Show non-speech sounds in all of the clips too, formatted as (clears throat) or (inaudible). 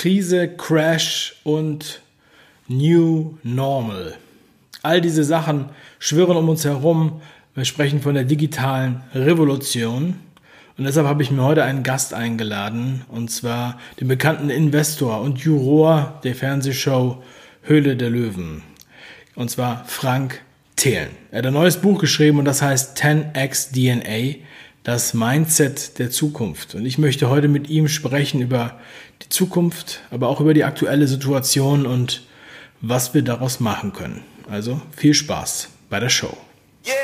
Krise, Crash und New Normal. All diese Sachen schwirren um uns herum. Wir sprechen von der digitalen Revolution. Und deshalb habe ich mir heute einen Gast eingeladen, und zwar den bekannten Investor und Juror der Fernsehshow Höhle der Löwen. Und zwar Frank Thelen. Er hat ein neues Buch geschrieben und das heißt 10x DNA, das Mindset der Zukunft. Und ich möchte heute mit ihm sprechen über die Zukunft, aber auch über die aktuelle Situation und was wir daraus machen können. Also viel Spaß bei der Show. Yeah.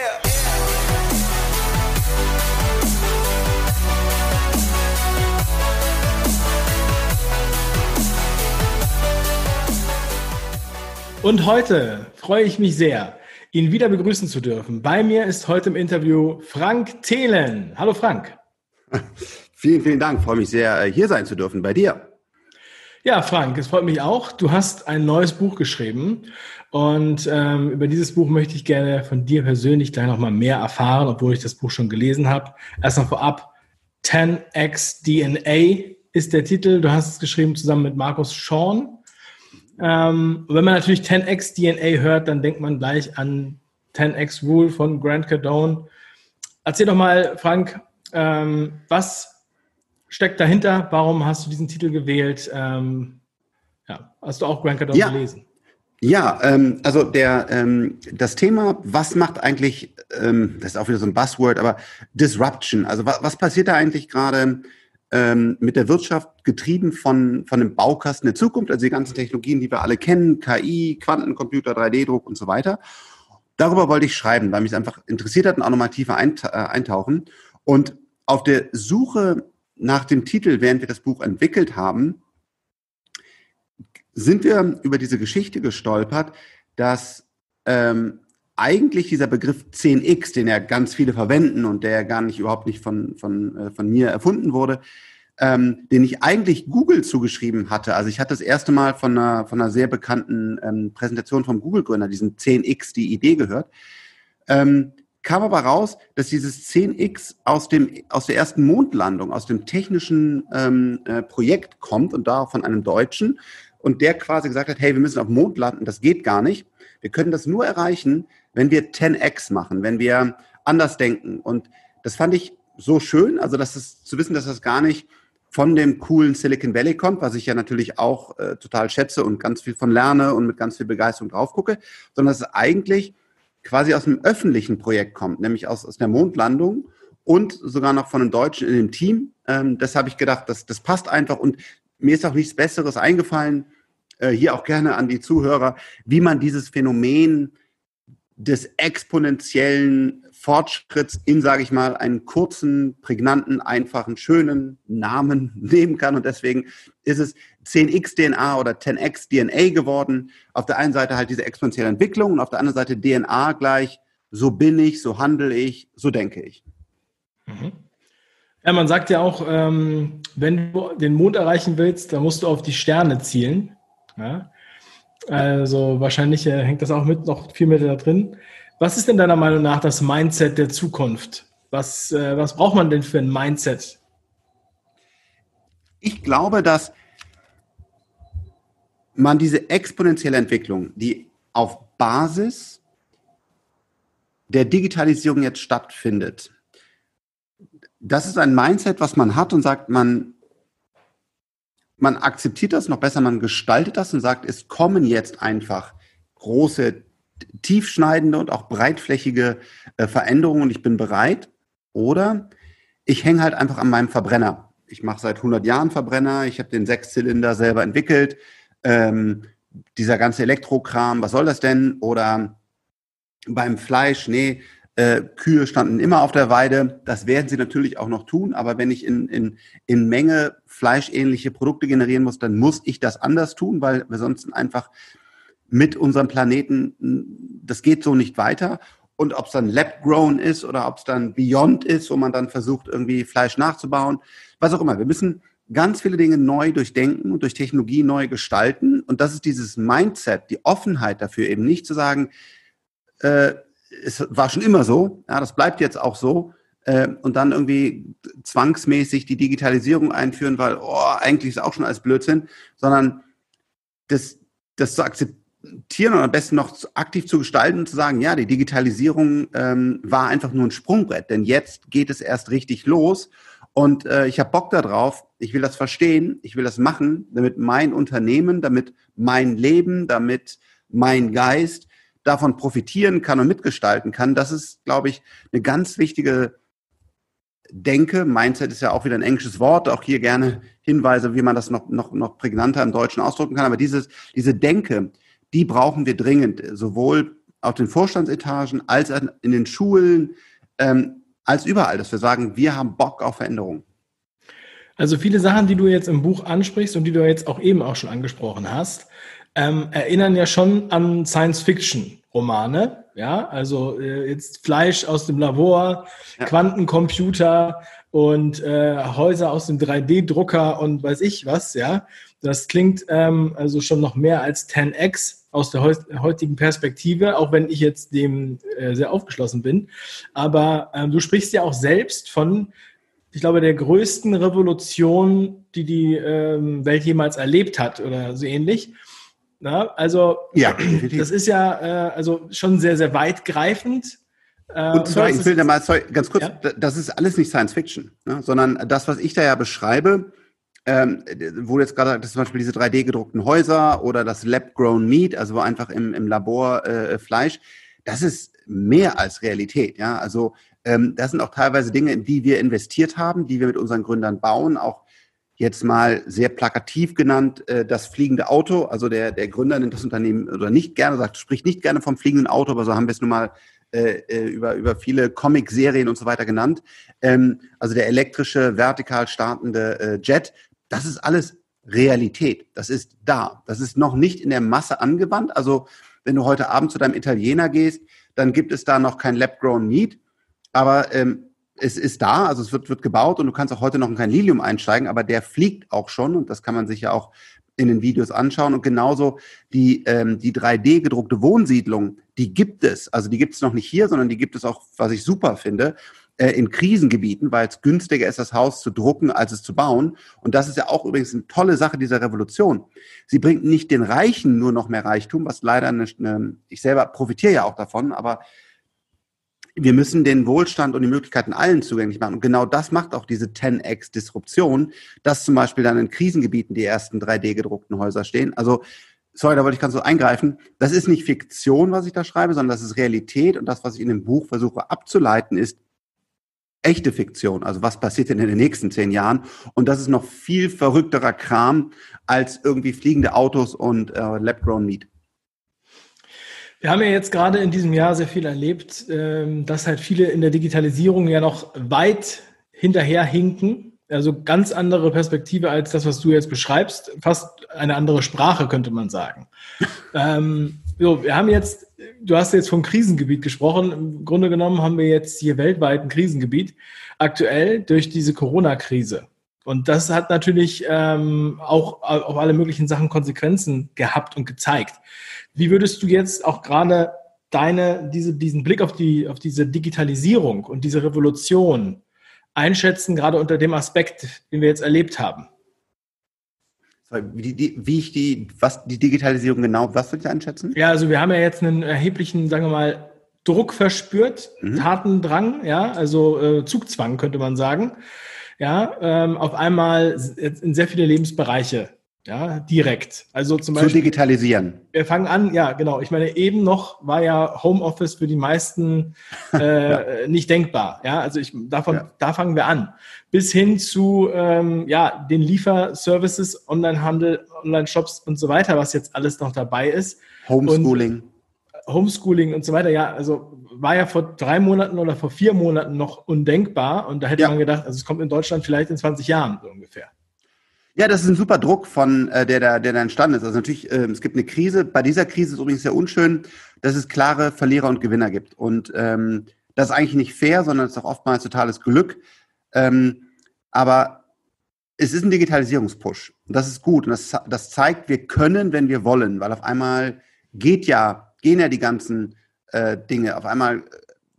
Und heute freue ich mich sehr, ihn wieder begrüßen zu dürfen. Bei mir ist heute im Interview Frank Thelen. Hallo Frank. (laughs) Vielen, vielen Dank. freue mich sehr, äh, hier sein zu dürfen bei dir. Ja, Frank, es freut mich auch. Du hast ein neues Buch geschrieben und ähm, über dieses Buch möchte ich gerne von dir persönlich gleich nochmal mehr erfahren, obwohl ich das Buch schon gelesen habe. Erstmal vorab, 10x DNA ist der Titel. Du hast es geschrieben zusammen mit Markus Schorn. Ähm, wenn man natürlich 10x DNA hört, dann denkt man gleich an 10x Rule von Grant Cardone. Erzähl doch mal, Frank, ähm, was steckt dahinter? Warum hast du diesen Titel gewählt? Ähm, ja, hast du auch Grant Cardone ja. gelesen? Ja, ähm, also der ähm, das Thema, was macht eigentlich, ähm, das ist auch wieder so ein Buzzword, aber Disruption. Also was, was passiert da eigentlich gerade ähm, mit der Wirtschaft, getrieben von von dem Baukasten der Zukunft, also die ganzen Technologien, die wir alle kennen, KI, Quantencomputer, 3D-Druck und so weiter. Darüber wollte ich schreiben, weil mich es einfach interessiert hat und auch nochmal tiefer äh, eintauchen. Und auf der Suche nach dem Titel, während wir das Buch entwickelt haben, sind wir über diese Geschichte gestolpert, dass ähm, eigentlich dieser Begriff 10x, den ja ganz viele verwenden und der ja gar nicht überhaupt nicht von, von, äh, von mir erfunden wurde, ähm, den ich eigentlich Google zugeschrieben hatte. Also ich hatte das erste Mal von einer, von einer sehr bekannten ähm, Präsentation vom Google-Gründer, diesen 10x, die Idee gehört. Ähm, kam aber raus, dass dieses 10x aus dem aus der ersten Mondlandung, aus dem technischen ähm, äh, Projekt kommt und da von einem Deutschen und der quasi gesagt hat, hey, wir müssen auf Mond landen, das geht gar nicht. Wir können das nur erreichen, wenn wir 10x machen, wenn wir anders denken. Und das fand ich so schön, also dass es, zu wissen, dass das gar nicht von dem coolen Silicon Valley kommt, was ich ja natürlich auch äh, total schätze und ganz viel von lerne und mit ganz viel Begeisterung drauf gucke, sondern dass es eigentlich quasi aus einem öffentlichen Projekt kommt, nämlich aus, aus der Mondlandung und sogar noch von einem Deutschen in dem Team. Ähm, das habe ich gedacht, das, das passt einfach und mir ist auch nichts Besseres eingefallen, äh, hier auch gerne an die Zuhörer, wie man dieses Phänomen des exponentiellen Fortschritts in, sage ich mal, einen kurzen, prägnanten, einfachen, schönen Namen (laughs) nehmen kann. Und deswegen ist es 10x DNA oder 10x DNA geworden. Auf der einen Seite halt diese exponentielle Entwicklung und auf der anderen Seite DNA gleich, so bin ich, so handle ich, so denke ich. Mhm. Ja, man sagt ja auch, ähm, wenn du den Mond erreichen willst, dann musst du auf die Sterne zielen. Ja? Also wahrscheinlich äh, hängt das auch mit noch viel mehr da drin. Was ist denn deiner Meinung nach das Mindset der Zukunft? Was, äh, was braucht man denn für ein Mindset? Ich glaube, dass man diese exponentielle Entwicklung, die auf Basis der Digitalisierung jetzt stattfindet, das ist ein Mindset, was man hat und sagt, man, man akzeptiert das, noch besser, man gestaltet das und sagt, es kommen jetzt einfach große tiefschneidende und auch breitflächige äh, Veränderungen und ich bin bereit. Oder ich hänge halt einfach an meinem Verbrenner. Ich mache seit 100 Jahren Verbrenner, ich habe den Sechszylinder selber entwickelt. Ähm, dieser ganze Elektrokram, was soll das denn? Oder beim Fleisch, nee, äh, Kühe standen immer auf der Weide. Das werden sie natürlich auch noch tun, aber wenn ich in, in, in Menge fleischähnliche Produkte generieren muss, dann muss ich das anders tun, weil wir sonst einfach mit unserem Planeten, das geht so nicht weiter. Und ob es dann Lab-Grown ist oder ob es dann Beyond ist, wo man dann versucht, irgendwie Fleisch nachzubauen, was auch immer. Wir müssen ganz viele Dinge neu durchdenken und durch Technologie neu gestalten. Und das ist dieses Mindset, die Offenheit dafür, eben nicht zu sagen, äh, es war schon immer so, ja, das bleibt jetzt auch so. äh, und dann irgendwie zwangsmäßig die Digitalisierung einführen, weil oh, eigentlich ist auch schon alles Blödsinn, sondern das, das zu akzeptieren und am besten noch aktiv zu gestalten und zu sagen, ja, die Digitalisierung ähm, war einfach nur ein Sprungbrett, denn jetzt geht es erst richtig los und äh, ich habe Bock darauf, ich will das verstehen, ich will das machen, damit mein Unternehmen, damit mein Leben, damit mein Geist davon profitieren kann und mitgestalten kann. Das ist, glaube ich, eine ganz wichtige Denke. Mindset ist ja auch wieder ein englisches Wort. Auch hier gerne Hinweise, wie man das noch, noch, noch prägnanter im Deutschen ausdrücken kann. Aber dieses, diese Denke, die brauchen wir dringend, sowohl auf den Vorstandsetagen als in den Schulen, ähm, als überall, dass wir sagen, wir haben Bock auf Veränderung. Also viele Sachen, die du jetzt im Buch ansprichst und die du jetzt auch eben auch schon angesprochen hast, ähm, erinnern ja schon an Science-Fiction-Romane. Ja, also äh, jetzt Fleisch aus dem Labor, ja. Quantencomputer und äh, Häuser aus dem 3D-Drucker und weiß ich was. Ja, das klingt ähm, also schon noch mehr als 10x aus der heutigen Perspektive, auch wenn ich jetzt dem äh, sehr aufgeschlossen bin. Aber ähm, du sprichst ja auch selbst von ich glaube, der größten Revolution, die die ähm, Welt jemals erlebt hat oder so ähnlich. Na, also ja, (clears throat) das ist ja äh, also schon sehr, sehr weitgreifend. Äh, und sorry, ich will da mal sorry, ganz kurz, ja? das ist alles nicht Science Fiction, ne, sondern das, was ich da ja beschreibe, ähm, wo jetzt gerade das zum Beispiel diese 3D gedruckten Häuser oder das Lab-Grown Meat, also einfach im, im Labor äh, Fleisch, das ist mehr als Realität. Ja, also ähm, das sind auch teilweise Dinge, in die wir investiert haben, die wir mit unseren Gründern bauen, auch jetzt mal sehr plakativ genannt, äh, das fliegende Auto. Also der, der Gründer nennt das Unternehmen oder nicht gerne, sagt, spricht nicht gerne vom fliegenden Auto, aber so haben wir es nun mal äh, äh, über, über viele Comic-Serien und so weiter genannt. Ähm, also der elektrische, vertikal startende äh, Jet, das ist alles Realität. Das ist da. Das ist noch nicht in der Masse angewandt. Also wenn du heute Abend zu deinem Italiener gehst, dann gibt es da noch kein Lab-Grown Meat, aber ähm, es ist da, also es wird, wird gebaut und du kannst auch heute noch in kein Lilium einsteigen, aber der fliegt auch schon und das kann man sich ja auch in den Videos anschauen. Und genauso die, ähm, die 3D gedruckte Wohnsiedlung, die gibt es. Also die gibt es noch nicht hier, sondern die gibt es auch, was ich super finde, äh, in Krisengebieten, weil es günstiger ist, das Haus zu drucken, als es zu bauen. Und das ist ja auch übrigens eine tolle Sache dieser Revolution. Sie bringt nicht den Reichen nur noch mehr Reichtum, was leider eine, eine ich selber profitiere ja auch davon, aber wir müssen den Wohlstand und die Möglichkeiten allen zugänglich machen. Und genau das macht auch diese 10x-Disruption, dass zum Beispiel dann in Krisengebieten die ersten 3D-gedruckten Häuser stehen. Also, sorry, da wollte ich ganz so eingreifen. Das ist nicht Fiktion, was ich da schreibe, sondern das ist Realität. Und das, was ich in dem Buch versuche abzuleiten, ist echte Fiktion. Also was passiert denn in den nächsten zehn Jahren? Und das ist noch viel verrückterer Kram als irgendwie fliegende Autos und äh, Lab-Grown Meat. Wir haben ja jetzt gerade in diesem Jahr sehr viel erlebt, ähm, dass halt viele in der Digitalisierung ja noch weit hinterher hinken. Also ganz andere Perspektive als das, was du jetzt beschreibst. Fast eine andere Sprache, könnte man sagen. (laughs) ähm, so, wir haben jetzt, du hast jetzt vom Krisengebiet gesprochen. Im Grunde genommen haben wir jetzt hier weltweit ein Krisengebiet. Aktuell durch diese Corona-Krise. Und das hat natürlich ähm, auch auf alle möglichen Sachen Konsequenzen gehabt und gezeigt. Wie würdest du jetzt auch gerade deine, diese, diesen Blick auf, die, auf diese Digitalisierung und diese Revolution einschätzen, gerade unter dem Aspekt, den wir jetzt erlebt haben? Wie, die, wie ich die, was die Digitalisierung genau, was würde ich einschätzen? Ja, also wir haben ja jetzt einen erheblichen, sagen wir mal, Druck verspürt, mhm. Tatendrang, ja, also äh, Zugzwang könnte man sagen, ja, ähm, auf einmal in sehr viele Lebensbereiche ja, direkt. Also zum Beispiel. Zu digitalisieren. Wir fangen an, ja, genau. Ich meine, eben noch war ja Homeoffice für die meisten (laughs) äh, ja. nicht denkbar. Ja, also ich, davon, ja. da fangen wir an. Bis hin zu, ähm, ja, den Lieferservices, Onlinehandel, Online-Shops und so weiter, was jetzt alles noch dabei ist. Homeschooling. Und Homeschooling und so weiter. Ja, also war ja vor drei Monaten oder vor vier Monaten noch undenkbar. Und da hätte ja. man gedacht, also es kommt in Deutschland vielleicht in 20 Jahren so ungefähr. Ja, das ist ein super Druck von äh, der, der, der da entstanden ist. Also natürlich, äh, es gibt eine Krise. Bei dieser Krise ist übrigens sehr unschön, dass es klare Verlierer und Gewinner gibt. Und ähm, das ist eigentlich nicht fair, sondern es ist auch oftmals totales Glück. Ähm, aber es ist ein Digitalisierungspush. Und das ist gut. Und das, das zeigt, wir können, wenn wir wollen, weil auf einmal geht ja, gehen ja die ganzen äh, Dinge. Auf einmal äh,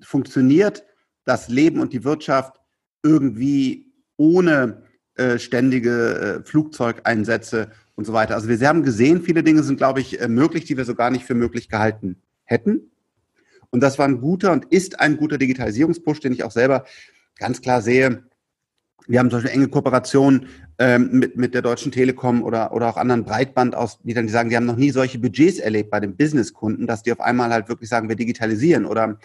funktioniert das Leben und die Wirtschaft irgendwie ohne äh, ständige äh, Flugzeugeinsätze und so weiter. Also wir haben gesehen, viele Dinge sind, glaube ich, äh, möglich, die wir so gar nicht für möglich gehalten hätten. Und das war ein guter und ist ein guter Digitalisierungspush, den ich auch selber ganz klar sehe. Wir haben zum Beispiel enge Kooperationen ähm, mit, mit der Deutschen Telekom oder, oder auch anderen Breitbandausbietern, die sagen, die haben noch nie solche Budgets erlebt bei den Businesskunden, dass die auf einmal halt wirklich sagen, wir digitalisieren oder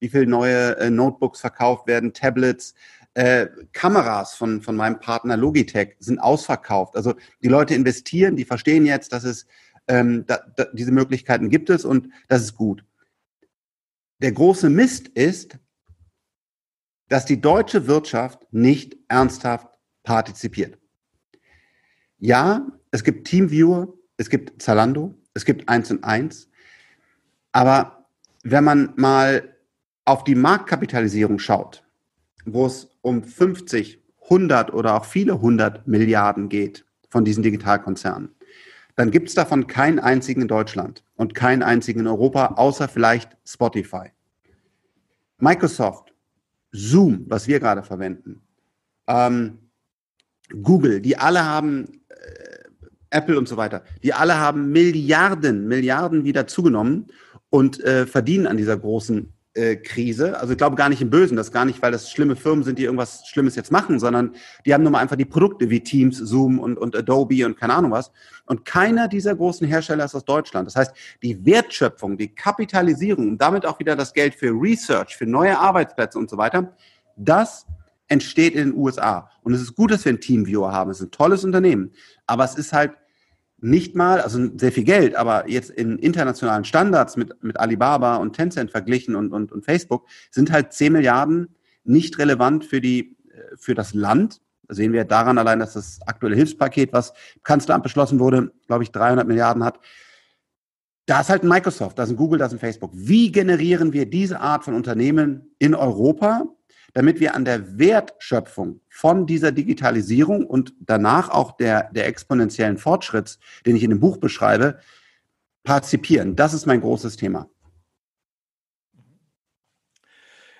wie viele neue äh, Notebooks verkauft werden, Tablets, äh, Kameras von, von meinem Partner Logitech sind ausverkauft. Also die Leute investieren, die verstehen jetzt, dass es ähm, da, da, diese Möglichkeiten gibt es und das ist gut. Der große Mist ist, dass die deutsche Wirtschaft nicht ernsthaft partizipiert. Ja, es gibt Teamviewer, es gibt Zalando, es gibt eins und eins, aber wenn man mal auf die Marktkapitalisierung schaut, wo es um 50, 100 oder auch viele hundert Milliarden geht von diesen Digitalkonzernen, dann gibt es davon keinen einzigen in Deutschland und keinen einzigen in Europa, außer vielleicht Spotify. Microsoft, Zoom, was wir gerade verwenden, ähm, Google, die alle haben, äh, Apple und so weiter, die alle haben Milliarden, Milliarden wieder zugenommen und äh, verdienen an dieser großen Krise. Also ich glaube gar nicht im Bösen, das gar nicht, weil das schlimme Firmen sind, die irgendwas Schlimmes jetzt machen, sondern die haben nun mal einfach die Produkte wie Teams, Zoom und, und Adobe und keine Ahnung was. Und keiner dieser großen Hersteller ist aus Deutschland. Das heißt, die Wertschöpfung, die Kapitalisierung und damit auch wieder das Geld für Research, für neue Arbeitsplätze und so weiter, das entsteht in den USA. Und es ist gut, dass wir einen Teamviewer haben. Es ist ein tolles Unternehmen. Aber es ist halt nicht mal, also sehr viel Geld, aber jetzt in internationalen Standards mit, mit Alibaba und Tencent verglichen und, und, und Facebook sind halt 10 Milliarden nicht relevant für die, äh, für das Land. Da sehen wir daran allein, dass das aktuelle Hilfspaket, was im Kanzleramt beschlossen wurde, glaube ich, 300 Milliarden hat. Da ist halt ein Microsoft, da ist ein Google, da ist ein Facebook. Wie generieren wir diese Art von Unternehmen in Europa? Damit wir an der Wertschöpfung von dieser Digitalisierung und danach auch der, der exponentiellen Fortschritts, den ich in dem Buch beschreibe, partizipieren. Das ist mein großes Thema.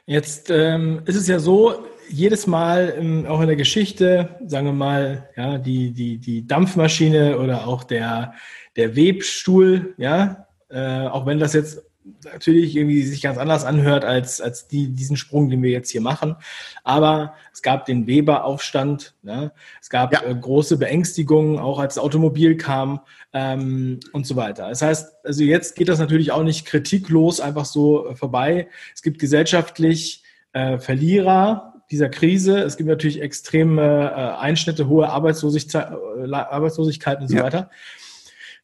Jetzt ähm, ist es ja so, jedes Mal ähm, auch in der Geschichte, sagen wir mal, ja, die, die, die Dampfmaschine oder auch der, der Webstuhl, ja, äh, auch wenn das jetzt natürlich irgendwie sich ganz anders anhört als, als die, diesen Sprung, den wir jetzt hier machen. Aber es gab den Weber-Aufstand, ne? es gab ja. äh, große Beängstigungen, auch als das Automobil kam ähm, und so weiter. Das heißt, also jetzt geht das natürlich auch nicht kritiklos einfach so äh, vorbei. Es gibt gesellschaftlich äh, Verlierer dieser Krise. Es gibt natürlich extreme äh, Einschnitte, hohe Arbeitslosigkeit, äh, Arbeitslosigkeit und so ja. weiter.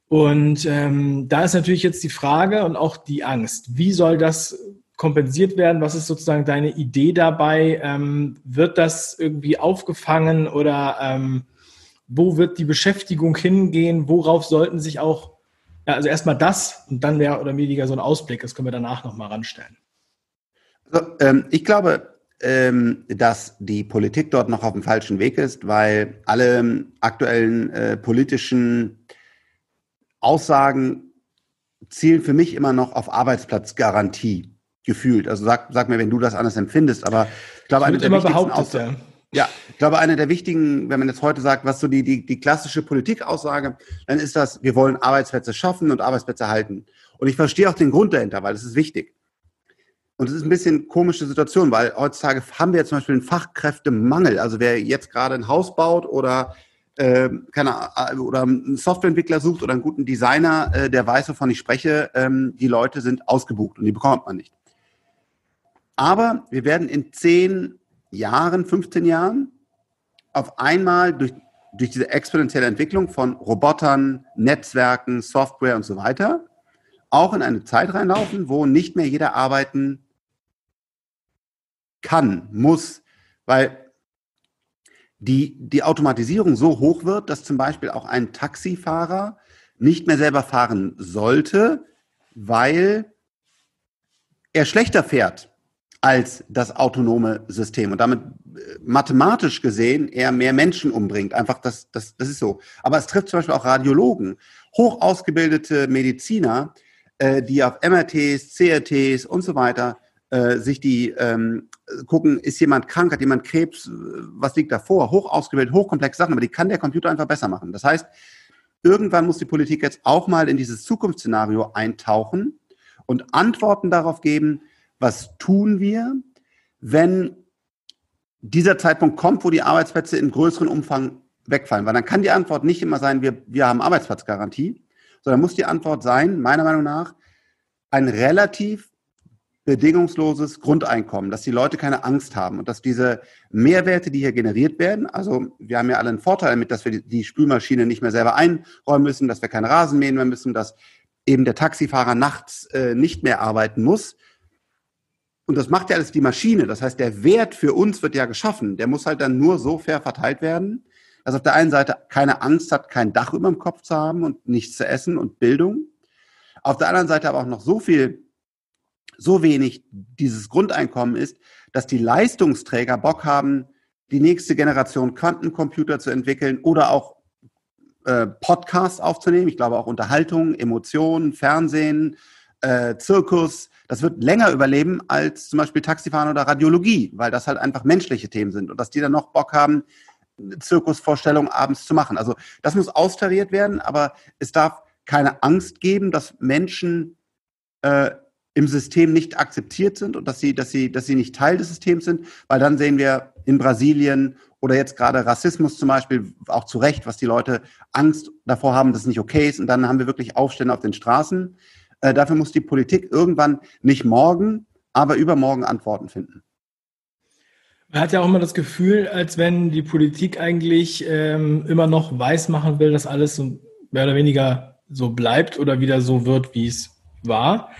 Und ähm, da ist natürlich jetzt die Frage und auch die Angst. Wie soll das kompensiert werden? Was ist sozusagen deine Idee dabei? Ähm, wird das irgendwie aufgefangen oder ähm, wo wird die Beschäftigung hingehen? Worauf sollten sich auch, ja, also erstmal das und dann mehr oder weniger so ein Ausblick, das können wir danach nochmal ranstellen. Also, ähm, ich glaube, ähm, dass die Politik dort noch auf dem falschen Weg ist, weil alle aktuellen äh, politischen Aussagen zielen für mich immer noch auf Arbeitsplatzgarantie gefühlt. Also sag, sag mir, wenn du das anders empfindest, aber ich glaube, eine der wichtigsten Aussagen. Ja. ja, ich glaube, eine der wichtigen, wenn man jetzt heute sagt, was so die, die, die klassische Politikaussage, dann ist das, wir wollen Arbeitsplätze schaffen und Arbeitsplätze halten. Und ich verstehe auch den Grund dahinter, weil es ist wichtig. Und es ist ein bisschen komische Situation, weil heutzutage haben wir jetzt zum Beispiel einen Fachkräftemangel. Also wer jetzt gerade ein Haus baut oder äh, keine, äh, oder einen Softwareentwickler sucht oder einen guten Designer, äh, der weiß, wovon ich spreche, ähm, die Leute sind ausgebucht und die bekommt man nicht. Aber wir werden in zehn Jahren, 15 Jahren auf einmal durch, durch diese exponentielle Entwicklung von Robotern, Netzwerken, Software und so weiter auch in eine Zeit reinlaufen, wo nicht mehr jeder arbeiten kann, muss, weil die, die Automatisierung so hoch wird, dass zum Beispiel auch ein Taxifahrer nicht mehr selber fahren sollte, weil er schlechter fährt als das autonome System und damit äh, mathematisch gesehen eher mehr Menschen umbringt. Einfach das, das, das ist so. Aber es trifft zum Beispiel auch Radiologen, hoch ausgebildete Mediziner, äh, die auf MRTs, CRTs und so weiter äh, sich die ähm, gucken, ist jemand krank, hat jemand Krebs, was liegt davor? Hoch ausgebildet, hochkomplexe Sachen, aber die kann der Computer einfach besser machen. Das heißt, irgendwann muss die Politik jetzt auch mal in dieses Zukunftsszenario eintauchen und Antworten darauf geben, was tun wir, wenn dieser Zeitpunkt kommt, wo die Arbeitsplätze in größerem Umfang wegfallen. Weil dann kann die Antwort nicht immer sein, wir, wir haben Arbeitsplatzgarantie, sondern muss die Antwort sein, meiner Meinung nach, ein relativ bedingungsloses Grundeinkommen, dass die Leute keine Angst haben und dass diese Mehrwerte, die hier generiert werden, also wir haben ja alle einen Vorteil damit, dass wir die Spülmaschine nicht mehr selber einräumen müssen, dass wir keine Rasen mähen mehr müssen, dass eben der Taxifahrer nachts äh, nicht mehr arbeiten muss. Und das macht ja alles die Maschine. Das heißt, der Wert für uns wird ja geschaffen. Der muss halt dann nur so fair verteilt werden, dass auf der einen Seite keine Angst hat, kein Dach über dem Kopf zu haben und nichts zu essen und Bildung. Auf der anderen Seite aber auch noch so viel so wenig dieses Grundeinkommen ist, dass die Leistungsträger Bock haben, die nächste Generation Quantencomputer zu entwickeln oder auch äh, Podcasts aufzunehmen. Ich glaube auch Unterhaltung, Emotionen, Fernsehen, äh, Zirkus. Das wird länger überleben als zum Beispiel Taxifahren oder Radiologie, weil das halt einfach menschliche Themen sind und dass die dann noch Bock haben, Zirkusvorstellungen abends zu machen. Also das muss austariert werden, aber es darf keine Angst geben, dass Menschen äh, im System nicht akzeptiert sind und dass sie, dass sie, dass sie nicht Teil des Systems sind, weil dann sehen wir in Brasilien oder jetzt gerade Rassismus zum Beispiel auch zu Recht, was die Leute Angst davor haben, dass es nicht okay ist und dann haben wir wirklich Aufstände auf den Straßen. Äh, dafür muss die Politik irgendwann nicht morgen, aber übermorgen Antworten finden. Man hat ja auch immer das Gefühl, als wenn die Politik eigentlich ähm, immer noch weiß machen will, dass alles so mehr oder weniger so bleibt oder wieder so wird, wie es war.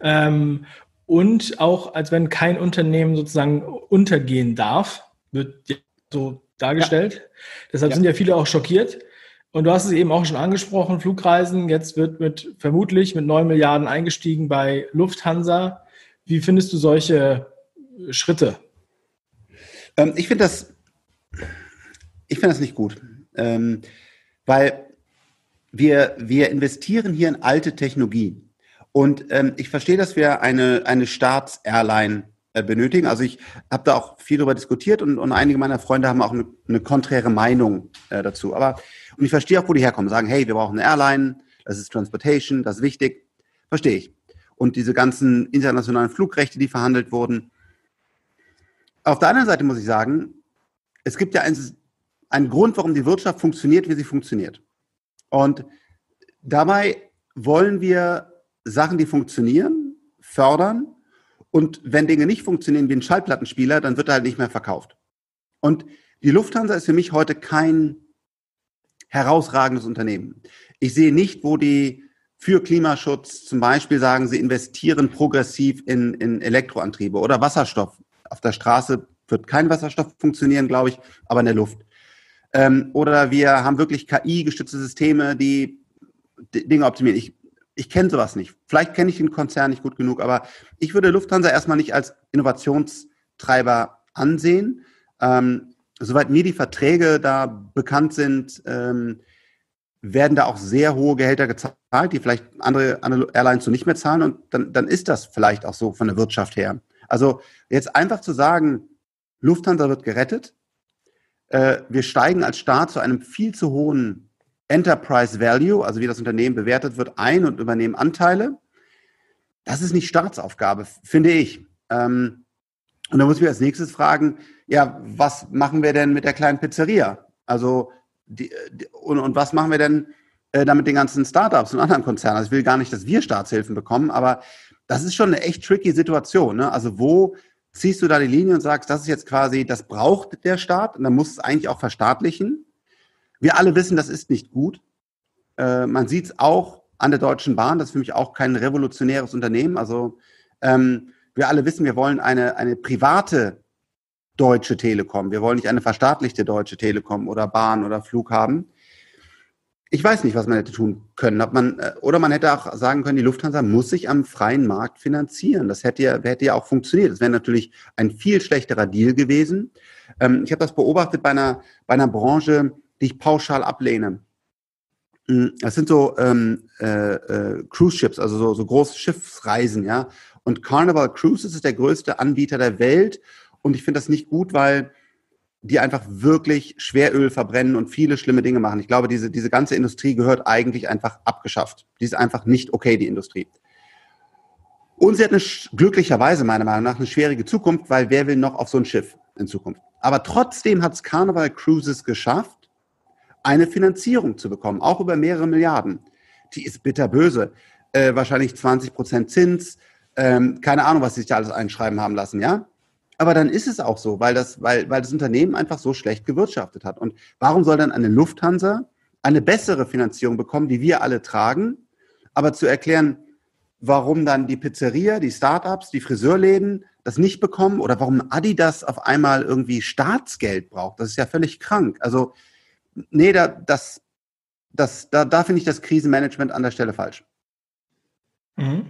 Ähm, und auch, als wenn kein Unternehmen sozusagen untergehen darf, wird so dargestellt. Ja. Deshalb ja. sind ja viele auch schockiert. Und du hast es eben auch schon angesprochen, Flugreisen. Jetzt wird mit vermutlich mit 9 Milliarden eingestiegen bei Lufthansa. Wie findest du solche Schritte? Ähm, ich finde das, ich finde das nicht gut, ähm, weil wir, wir investieren hier in alte Technologie. Und ähm, ich verstehe, dass wir eine, eine Staats-Airline äh, benötigen. Also ich habe da auch viel darüber diskutiert und, und einige meiner Freunde haben auch eine, eine konträre Meinung äh, dazu. Aber und ich verstehe auch, wo die herkommen. Sagen, hey, wir brauchen eine Airline, das ist Transportation, das ist wichtig. Verstehe ich. Und diese ganzen internationalen Flugrechte, die verhandelt wurden. Auf der anderen Seite muss ich sagen, es gibt ja einen, einen Grund, warum die Wirtschaft funktioniert, wie sie funktioniert. Und dabei wollen wir Sachen, die funktionieren, fördern. Und wenn Dinge nicht funktionieren wie ein Schallplattenspieler, dann wird er halt nicht mehr verkauft. Und die Lufthansa ist für mich heute kein herausragendes Unternehmen. Ich sehe nicht, wo die für Klimaschutz zum Beispiel sagen, sie investieren progressiv in, in Elektroantriebe oder Wasserstoff. Auf der Straße wird kein Wasserstoff funktionieren, glaube ich, aber in der Luft. Ähm, oder wir haben wirklich KI-gestützte Systeme, die Dinge optimieren. Ich ich kenne sowas nicht. Vielleicht kenne ich den Konzern nicht gut genug, aber ich würde Lufthansa erstmal nicht als Innovationstreiber ansehen. Ähm, soweit mir die Verträge da bekannt sind, ähm, werden da auch sehr hohe Gehälter gezahlt, die vielleicht andere, andere Airlines so nicht mehr zahlen. Und dann, dann ist das vielleicht auch so von der Wirtschaft her. Also jetzt einfach zu sagen, Lufthansa wird gerettet, äh, wir steigen als Staat zu einem viel zu hohen Enterprise Value, also wie das Unternehmen bewertet wird, ein und übernehmen Anteile. Das ist nicht Staatsaufgabe, finde ich. Ähm, und da muss ich als nächstes fragen, ja, was machen wir denn mit der kleinen Pizzeria? Also, die, die, und, und, was machen wir denn äh, damit den ganzen Startups und anderen Konzernen? Also ich will gar nicht, dass wir Staatshilfen bekommen, aber das ist schon eine echt tricky Situation. Ne? Also wo ziehst du da die Linie und sagst, das ist jetzt quasi, das braucht der Staat und dann muss es eigentlich auch verstaatlichen? Wir alle wissen, das ist nicht gut. Äh, man sieht es auch an der Deutschen Bahn, das ist für mich auch kein revolutionäres Unternehmen. Also ähm, wir alle wissen, wir wollen eine, eine private Deutsche Telekom. Wir wollen nicht eine verstaatlichte Deutsche Telekom oder Bahn oder Flug haben. Ich weiß nicht, was man hätte tun können. Ob man, äh, oder man hätte auch sagen können, die Lufthansa muss sich am freien Markt finanzieren. Das hätte ja, hätte ja auch funktioniert. Das wäre natürlich ein viel schlechterer Deal gewesen. Ähm, ich habe das beobachtet bei einer, bei einer Branche, die ich pauschal ablehne. Mm, das sind so ähm, äh, äh, Cruise Ships, also so, so große Schiffsreisen, ja. Und Carnival Cruises ist der größte Anbieter der Welt Und ich finde das nicht gut, weil die einfach wirklich Schweröl verbrennen und viele schlimme Dinge machen. Ich glaube, diese, diese ganze Industrie gehört eigentlich einfach abgeschafft. Die ist einfach nicht okay, die Industrie. Und sie hat eine, glücklicherweise meiner Meinung nach eine schwierige Zukunft, weil wer will noch auf so ein Schiff in Zukunft? Aber trotzdem hat es Carnival Cruises geschafft, eine Finanzierung zu bekommen, auch über mehrere Milliarden. Die ist bitterböse. Äh, wahrscheinlich 20 Prozent Zins, ähm, keine Ahnung, was sie sich da alles einschreiben haben lassen, ja? Aber dann ist es auch so, weil das, weil, weil das Unternehmen einfach so schlecht gewirtschaftet hat. Und warum soll dann eine Lufthansa eine bessere Finanzierung bekommen, die wir alle tragen? Aber zu erklären, warum dann die Pizzeria, die Startups, die Friseurläden das nicht bekommen oder warum Adidas auf einmal irgendwie Staatsgeld braucht, das ist ja völlig krank. Also, nee, da, das, das, da, da finde ich das Krisenmanagement an der Stelle falsch. Mhm.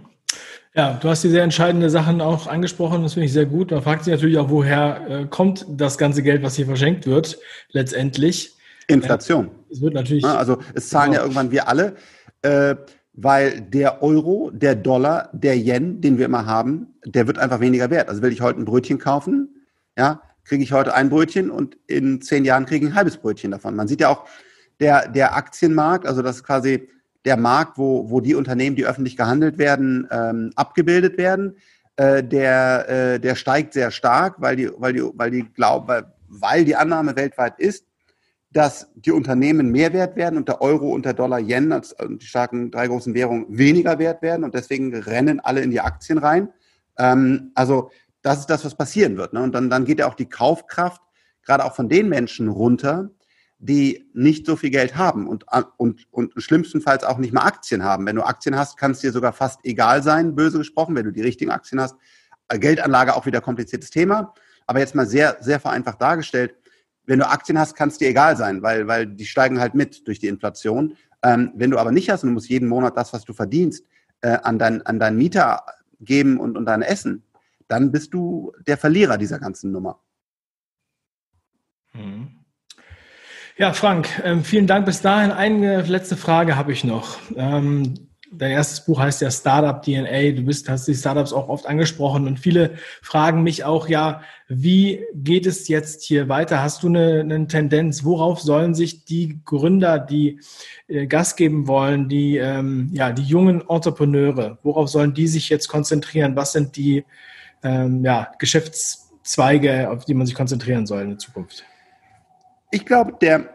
Ja, du hast die sehr entscheidende Sachen auch angesprochen, das finde ich sehr gut. Man fragt sich natürlich auch, woher äh, kommt das ganze Geld, was hier verschenkt wird, letztendlich. Inflation. Äh, es wird natürlich. Also es zahlen genau. ja irgendwann wir alle, äh, weil der Euro, der Dollar, der Yen, den wir immer haben, der wird einfach weniger wert. Also will ich heute ein Brötchen kaufen, ja, kriege ich heute ein Brötchen und in zehn Jahren kriege ich ein halbes Brötchen davon. Man sieht ja auch, der, der Aktienmarkt, also das ist quasi der Markt, wo, wo die Unternehmen, die öffentlich gehandelt werden, ähm, abgebildet werden, äh, der, äh, der steigt sehr stark, weil die, weil die, weil die glauben, weil, weil die Annahme weltweit ist, dass die Unternehmen mehr wert werden und der Euro und der Dollar Yen, als äh, die starken drei großen Währungen, weniger wert werden und deswegen rennen alle in die Aktien rein. Ähm, also das ist das, was passieren wird. Ne? Und dann, dann geht ja auch die Kaufkraft gerade auch von den Menschen runter, die nicht so viel Geld haben und, und, und schlimmstenfalls auch nicht mal Aktien haben. Wenn du Aktien hast, kann es dir sogar fast egal sein, böse gesprochen, wenn du die richtigen Aktien hast. Äh, Geldanlage auch wieder kompliziertes Thema, aber jetzt mal sehr, sehr vereinfacht dargestellt. Wenn du Aktien hast, kann es dir egal sein, weil, weil die steigen halt mit durch die Inflation. Ähm, wenn du aber nicht hast und du musst jeden Monat das, was du verdienst, äh, an, dein, an deinen Mieter geben und, und dein Essen, dann bist du der Verlierer dieser ganzen Nummer. Mhm. Ja, Frank, ähm, vielen Dank bis dahin. Eine letzte Frage habe ich noch. Ähm, dein erstes Buch heißt ja Startup DNA. Du bist, hast die Startups auch oft angesprochen und viele fragen mich auch, ja, wie geht es jetzt hier weiter? Hast du eine, eine Tendenz? Worauf sollen sich die Gründer, die äh, Gas geben wollen, die, ähm, ja, die jungen Entrepreneure, worauf sollen die sich jetzt konzentrieren? Was sind die ähm, ja, Geschäftszweige, auf die man sich konzentrieren soll in der Zukunft? Ich glaube, der,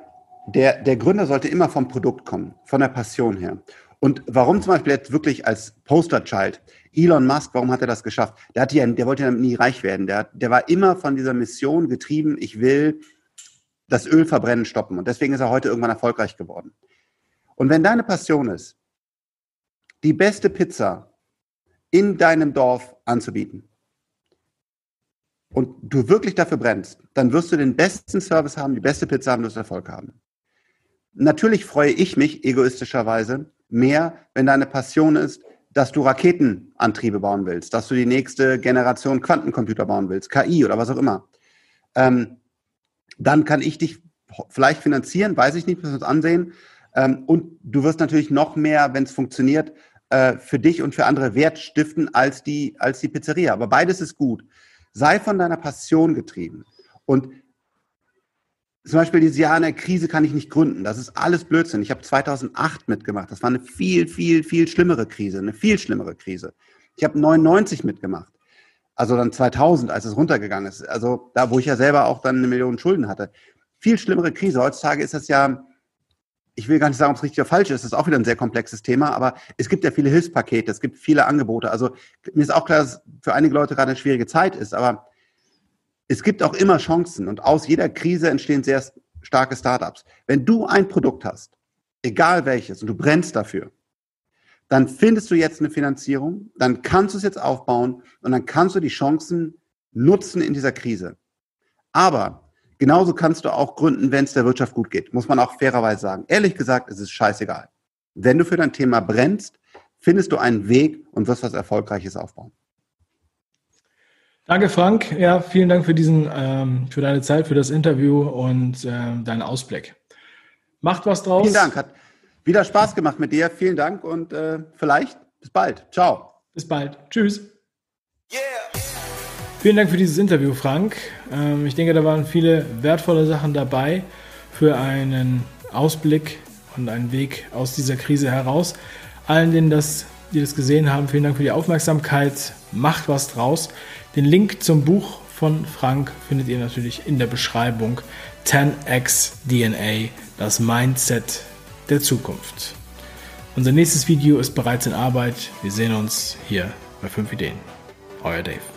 der, der Gründer sollte immer vom Produkt kommen, von der Passion her. Und warum zum Beispiel jetzt wirklich als Posterchild Elon Musk, warum hat er das geschafft? Der, hat ja, der wollte ja nie reich werden. Der, der war immer von dieser Mission getrieben, ich will das Ölverbrennen stoppen. Und deswegen ist er heute irgendwann erfolgreich geworden. Und wenn deine Passion ist, die beste Pizza in deinem Dorf anzubieten, und du wirklich dafür brennst, dann wirst du den besten Service haben, die beste Pizza haben, du wirst Erfolg haben. Natürlich freue ich mich egoistischerweise mehr, wenn deine Passion ist, dass du Raketenantriebe bauen willst, dass du die nächste Generation Quantencomputer bauen willst, KI oder was auch immer. Ähm, dann kann ich dich vielleicht finanzieren, weiß ich nicht, müssen wir uns ansehen. Ähm, und du wirst natürlich noch mehr, wenn es funktioniert, äh, für dich und für andere Wert stiften als die, als die Pizzeria. Aber beides ist gut. Sei von deiner Passion getrieben. Und zum Beispiel dieses Jahr in der Krise kann ich nicht gründen. Das ist alles Blödsinn. Ich habe 2008 mitgemacht. Das war eine viel, viel, viel schlimmere Krise, eine viel schlimmere Krise. Ich habe 99 mitgemacht. Also dann 2000, als es runtergegangen ist. Also da, wo ich ja selber auch dann eine Million Schulden hatte. Viel schlimmere Krise. Heutzutage ist das ja, ich will gar nicht sagen, ob es richtig oder falsch ist. Das ist auch wieder ein sehr komplexes Thema. Aber es gibt ja viele Hilfspakete. Es gibt viele Angebote. Also mir ist auch klar, dass für einige Leute gerade eine schwierige Zeit ist. Aber es gibt auch immer Chancen und aus jeder Krise entstehen sehr starke Startups. Wenn du ein Produkt hast, egal welches, und du brennst dafür, dann findest du jetzt eine Finanzierung, dann kannst du es jetzt aufbauen und dann kannst du die Chancen nutzen in dieser Krise. Aber genauso kannst du auch gründen, wenn es der Wirtschaft gut geht, muss man auch fairerweise sagen. Ehrlich gesagt, es ist scheißegal. Wenn du für dein Thema brennst, findest du einen Weg und wirst was Erfolgreiches aufbauen. Danke, Frank. Ja, vielen Dank für diesen, ähm, für deine Zeit, für das Interview und äh, deinen Ausblick. Macht was draus. Vielen Dank. Hat wieder Spaß gemacht mit dir. Vielen Dank und äh, vielleicht bis bald. Ciao. Bis bald. Tschüss. Yeah. Vielen Dank für dieses Interview, Frank. Ähm, ich denke, da waren viele wertvolle Sachen dabei für einen Ausblick und einen Weg aus dieser Krise heraus. Allen, denen das, die das gesehen haben, vielen Dank für die Aufmerksamkeit. Macht was draus. Den Link zum Buch von Frank findet ihr natürlich in der Beschreibung. 10x DNA, das Mindset der Zukunft. Unser nächstes Video ist bereits in Arbeit. Wir sehen uns hier bei 5 Ideen. Euer Dave.